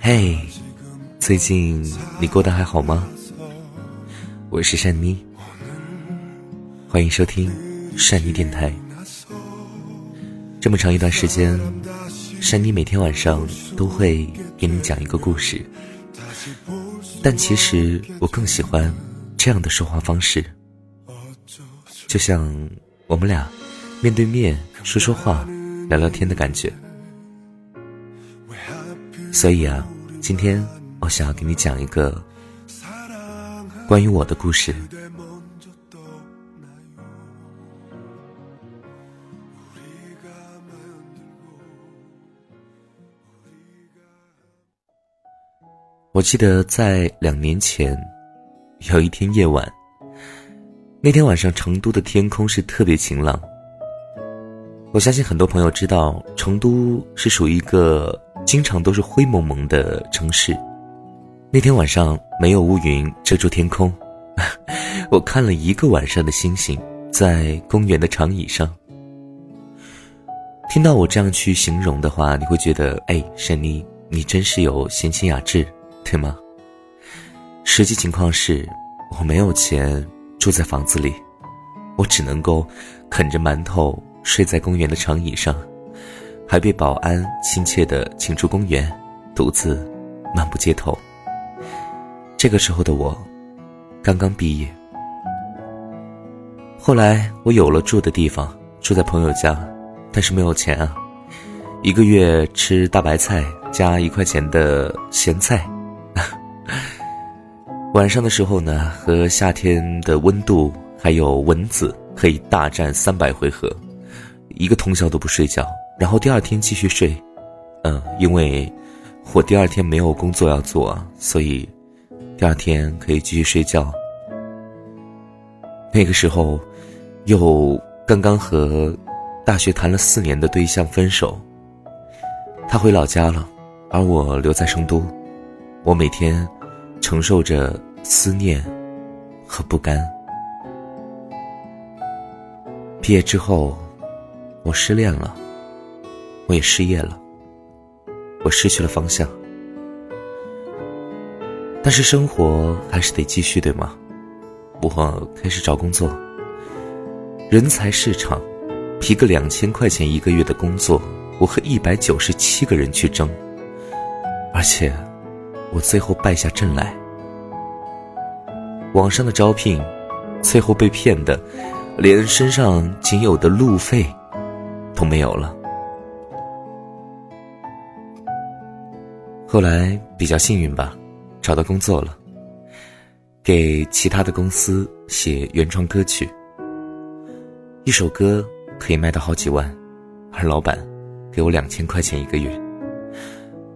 嘿，最近你过得还好吗？我是善妮，欢迎收听善妮电台。这么长一段时间，善妮每天晚上都会给你讲一个故事，但其实我更喜欢这样的说话方式，就像我们俩面对面说说话、聊聊天的感觉。所以啊。今天我想要给你讲一个关于我的故事。我记得在两年前，有一天夜晚，那天晚上成都的天空是特别晴朗。我相信很多朋友知道，成都是属于一个。经常都是灰蒙蒙的城市，那天晚上没有乌云遮住天空，我看了一个晚上的星星，在公园的长椅上。听到我这样去形容的话，你会觉得，哎，珊妮，你真是有闲情雅致，对吗？实际情况是，我没有钱住在房子里，我只能够啃着馒头睡在公园的长椅上。还被保安亲切地请出公园，独自漫步街头。这个时候的我，刚刚毕业。后来我有了住的地方，住在朋友家，但是没有钱啊，一个月吃大白菜加一块钱的咸菜。晚上的时候呢，和夏天的温度还有蚊子可以大战三百回合，一个通宵都不睡觉。然后第二天继续睡，嗯，因为我第二天没有工作要做，所以第二天可以继续睡觉。那个时候，又刚刚和大学谈了四年的对象分手，他回老家了，而我留在成都，我每天承受着思念和不甘。毕业之后，我失恋了。我也失业了，我失去了方向，但是生活还是得继续，对吗？我开始找工作，人才市场，一个两千块钱一个月的工作，我和一百九十七个人去争，而且我最后败下阵来。网上的招聘，最后被骗的，连身上仅有的路费都没有了。后来比较幸运吧，找到工作了，给其他的公司写原创歌曲。一首歌可以卖到好几万，而老板给我两千块钱一个月，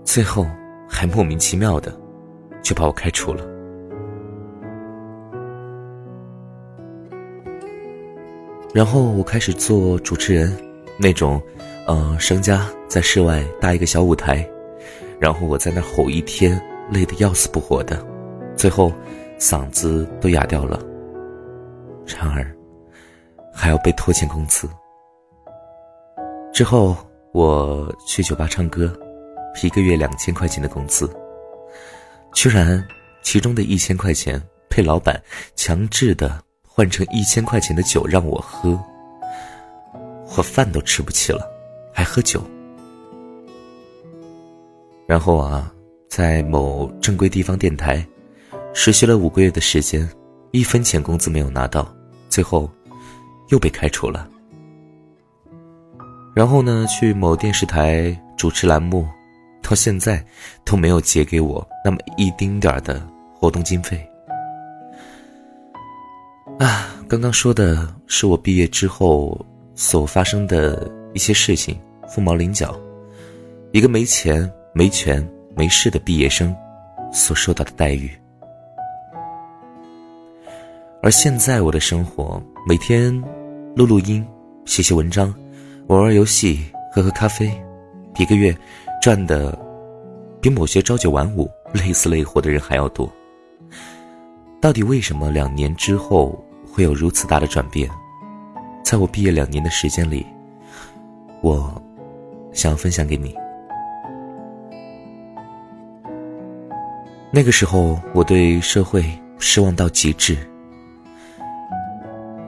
最后还莫名其妙的就把我开除了。然后我开始做主持人，那种，呃，商家在室外搭一个小舞台。然后我在那吼一天，累得要死不活的，最后嗓子都哑掉了。然而，还要被拖欠工资。之后我去酒吧唱歌，一个月两千块钱的工资，居然其中的一千块钱被老板强制的换成一千块钱的酒让我喝，我饭都吃不起了，还喝酒。然后啊，在某正规地方电台实习了五个月的时间，一分钱工资没有拿到，最后又被开除了。然后呢，去某电视台主持栏目，到现在都没有结给我那么一丁点儿的活动经费。啊，刚刚说的是我毕业之后所发生的一些事情，凤毛麟角，一个没钱。没权没势的毕业生所受到的待遇，而现在我的生活每天录录音、写写文章、玩玩游戏、喝喝咖啡，一个月赚的比某些朝九晚五、累死累活的人还要多。到底为什么两年之后会有如此大的转变？在我毕业两年的时间里，我想要分享给你。那个时候，我对社会失望到极致。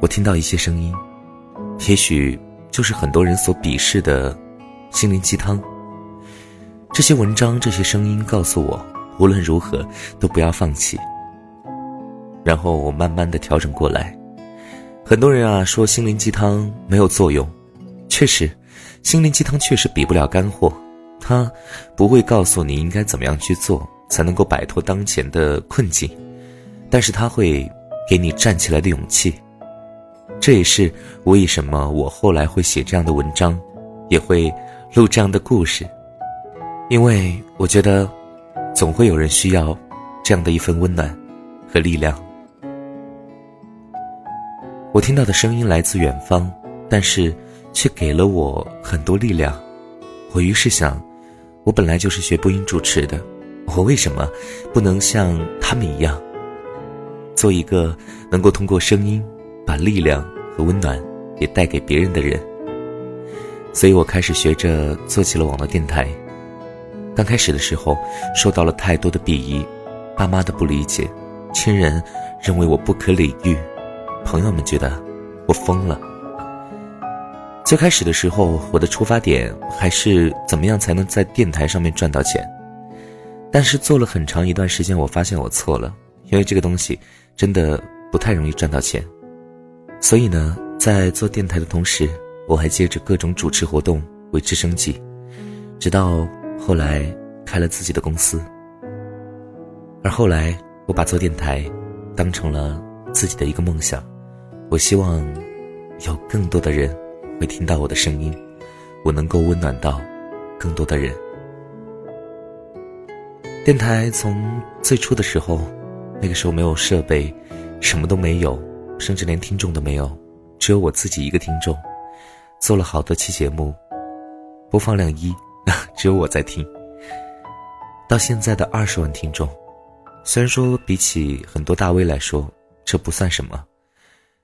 我听到一些声音，也许就是很多人所鄙视的心灵鸡汤。这些文章，这些声音告诉我，无论如何都不要放弃。然后我慢慢的调整过来。很多人啊说心灵鸡汤没有作用，确实，心灵鸡汤确实比不了干货，它不会告诉你应该怎么样去做才能够摆脱当前的困境，但是它会给你站起来的勇气。这也是为什么我后来会写这样的文章，也会录这样的故事，因为我觉得，总会有人需要这样的一份温暖和力量。我听到的声音来自远方，但是却给了我很多力量。我于是想，我本来就是学播音主持的，我为什么不能像他们一样，做一个能够通过声音把力量和温暖也带给别人的人？所以我开始学着做起了网络电台。刚开始的时候，受到了太多的鄙夷，爸妈的不理解，亲人认为我不可理喻。朋友们觉得我疯了。最开始的时候，我的出发点还是怎么样才能在电台上面赚到钱。但是做了很长一段时间，我发现我错了，因为这个东西真的不太容易赚到钱。所以呢，在做电台的同时，我还接着各种主持活动维持生计，直到后来开了自己的公司。而后来，我把做电台当成了自己的一个梦想。我希望有更多的人会听到我的声音，我能够温暖到更多的人。电台从最初的时候，那个时候没有设备，什么都没有，甚至连听众都没有，只有我自己一个听众，做了好多期节目，播放量一，只有我在听。到现在的二十万听众，虽然说比起很多大 V 来说，这不算什么。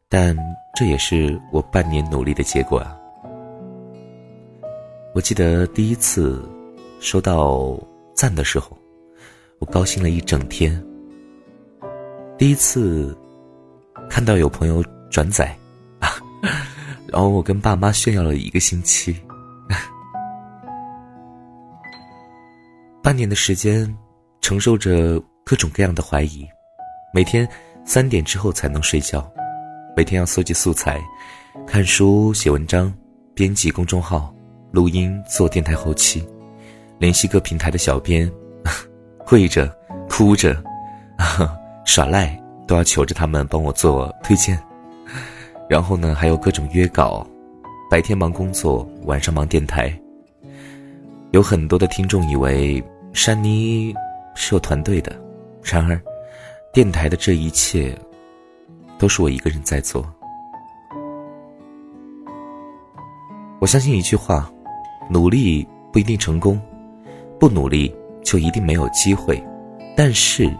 但这也是我半年努力的结果啊！我记得第一次收到赞的时候，我高兴了一整天。第一次看到有朋友转载啊，然后我跟爸妈炫耀了一个星期。半年的时间，承受着各种各样的怀疑，每天三点之后才能睡觉。每天要搜集素材，看书、写文章、编辑公众号、录音、做电台后期，联系各平台的小编，跪着、哭着、耍赖，都要求着他们帮我做推荐。然后呢，还有各种约稿，白天忙工作，晚上忙电台。有很多的听众以为珊妮是有团队的，然而，电台的这一切。都是我一个人在做。我相信一句话：努力不一定成功，不努力就一定没有机会。但是，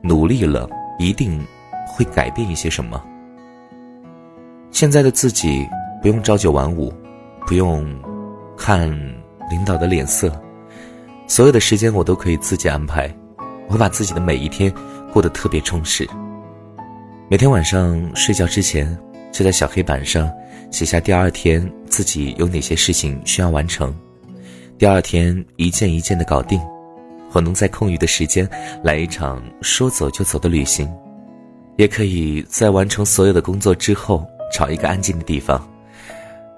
努力了一定会改变一些什么。现在的自己不用朝九晚五，不用看领导的脸色，所有的时间我都可以自己安排。我把自己的每一天过得特别充实。每天晚上睡觉之前，就在小黑板上写下第二天自己有哪些事情需要完成，第二天一件一件的搞定。我能在空余的时间来一场说走就走的旅行，也可以在完成所有的工作之后找一个安静的地方，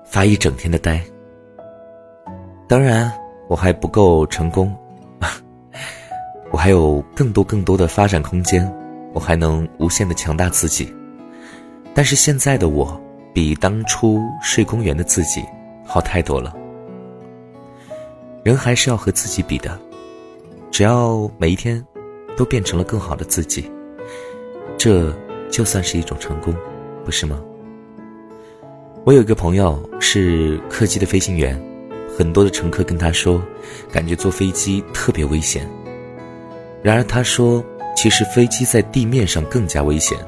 发一整天的呆。当然，我还不够成功，我还有更多更多的发展空间。我还能无限的强大自己，但是现在的我比当初睡公园的自己好太多了。人还是要和自己比的，只要每一天都变成了更好的自己，这就算是一种成功，不是吗？我有一个朋友是客机的飞行员，很多的乘客跟他说，感觉坐飞机特别危险。然而他说。其实飞机在地面上更加危险，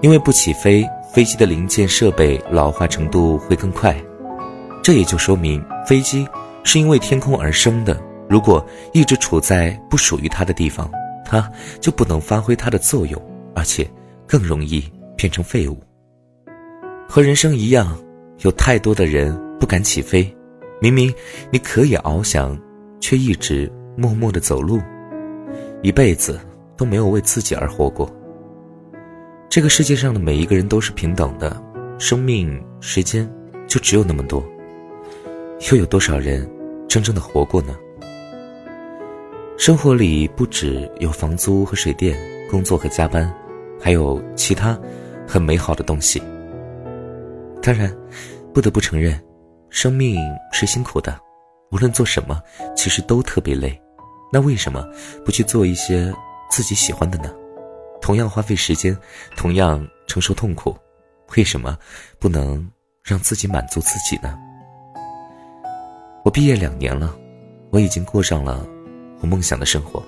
因为不起飞，飞机的零件设备老化程度会更快。这也就说明，飞机是因为天空而生的。如果一直处在不属于它的地方，它就不能发挥它的作用，而且更容易变成废物。和人生一样，有太多的人不敢起飞，明明你可以翱翔，却一直默默的走路，一辈子都没有为自己而活过。这个世界上的每一个人都是平等的，生命时间就只有那么多，又有多少人真正的活过呢？生活里不只有房租和水电，工作和加班，还有其他很美好的东西。当然，不得不承认，生命是辛苦的，无论做什么，其实都特别累。那为什么不去做一些自己喜欢的呢？同样花费时间，同样承受痛苦，为什么不能让自己满足自己呢？我毕业两年了，我已经过上了。我梦想的生活，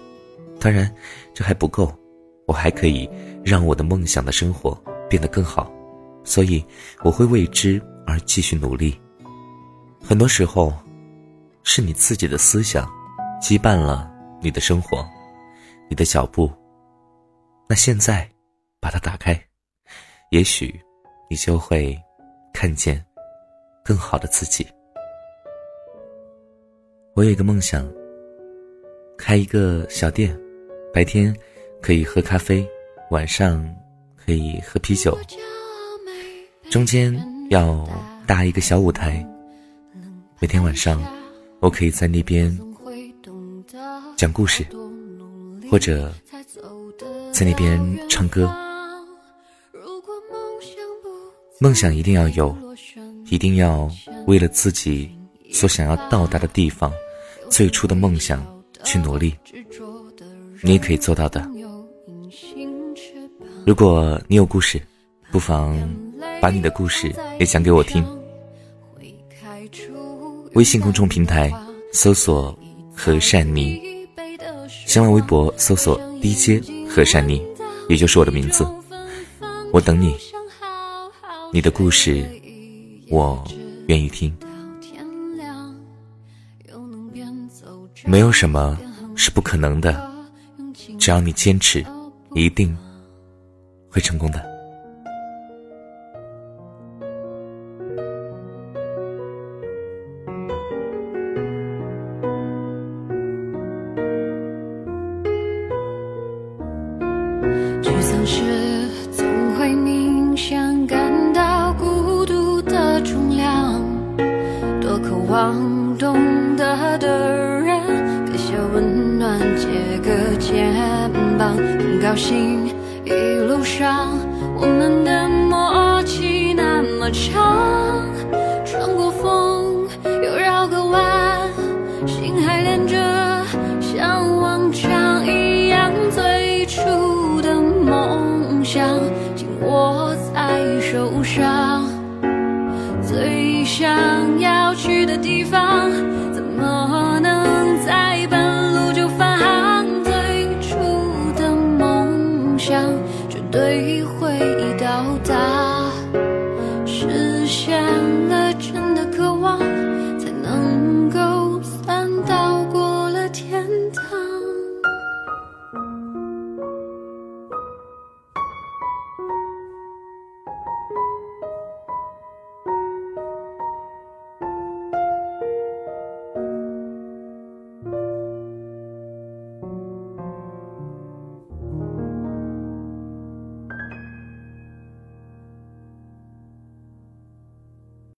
当然，这还不够，我还可以让我的梦想的生活变得更好，所以我会为之而继续努力。很多时候，是你自己的思想羁绊了你的生活，你的脚步。那现在，把它打开，也许你就会看见更好的自己。我有一个梦想。开一个小店，白天可以喝咖啡，晚上可以喝啤酒。中间要搭一个小舞台，每天晚上我可以在那边讲故事，或者在那边唱歌。梦想一定要有，一定要为了自己所想要到达的地方，最初的梦想。去努力，你也可以做到的。如果你有故事，不妨把你的故事也讲给我听。微信公众平台搜索“和善妮”，新浪微博搜索 “DJ 和善妮”，也就是我的名字。我等你，你的故事我愿意听。没有什么是不可能的，只要你坚持，一定会成功的。小心一路上我们的默契那么长，穿过风又绕个弯，心还连着，像往常一样，最初的梦想。